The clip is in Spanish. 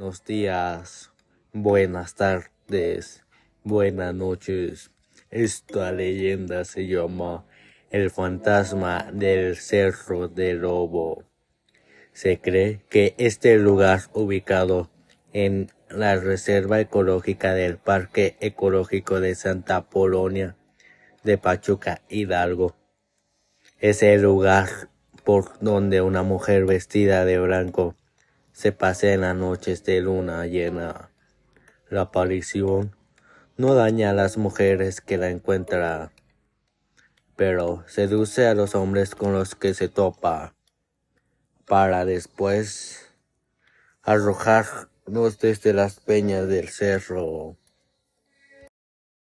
buenos días, buenas tardes, buenas noches. Esta leyenda se llama El fantasma del Cerro de Lobo. Se cree que este lugar ubicado en la Reserva Ecológica del Parque Ecológico de Santa Polonia de Pachuca, Hidalgo, es el lugar por donde una mujer vestida de blanco se pasea en las noches de luna llena. La aparición no daña a las mujeres que la encuentra, pero seduce a los hombres con los que se topa, para después arrojarnos desde las peñas del cerro.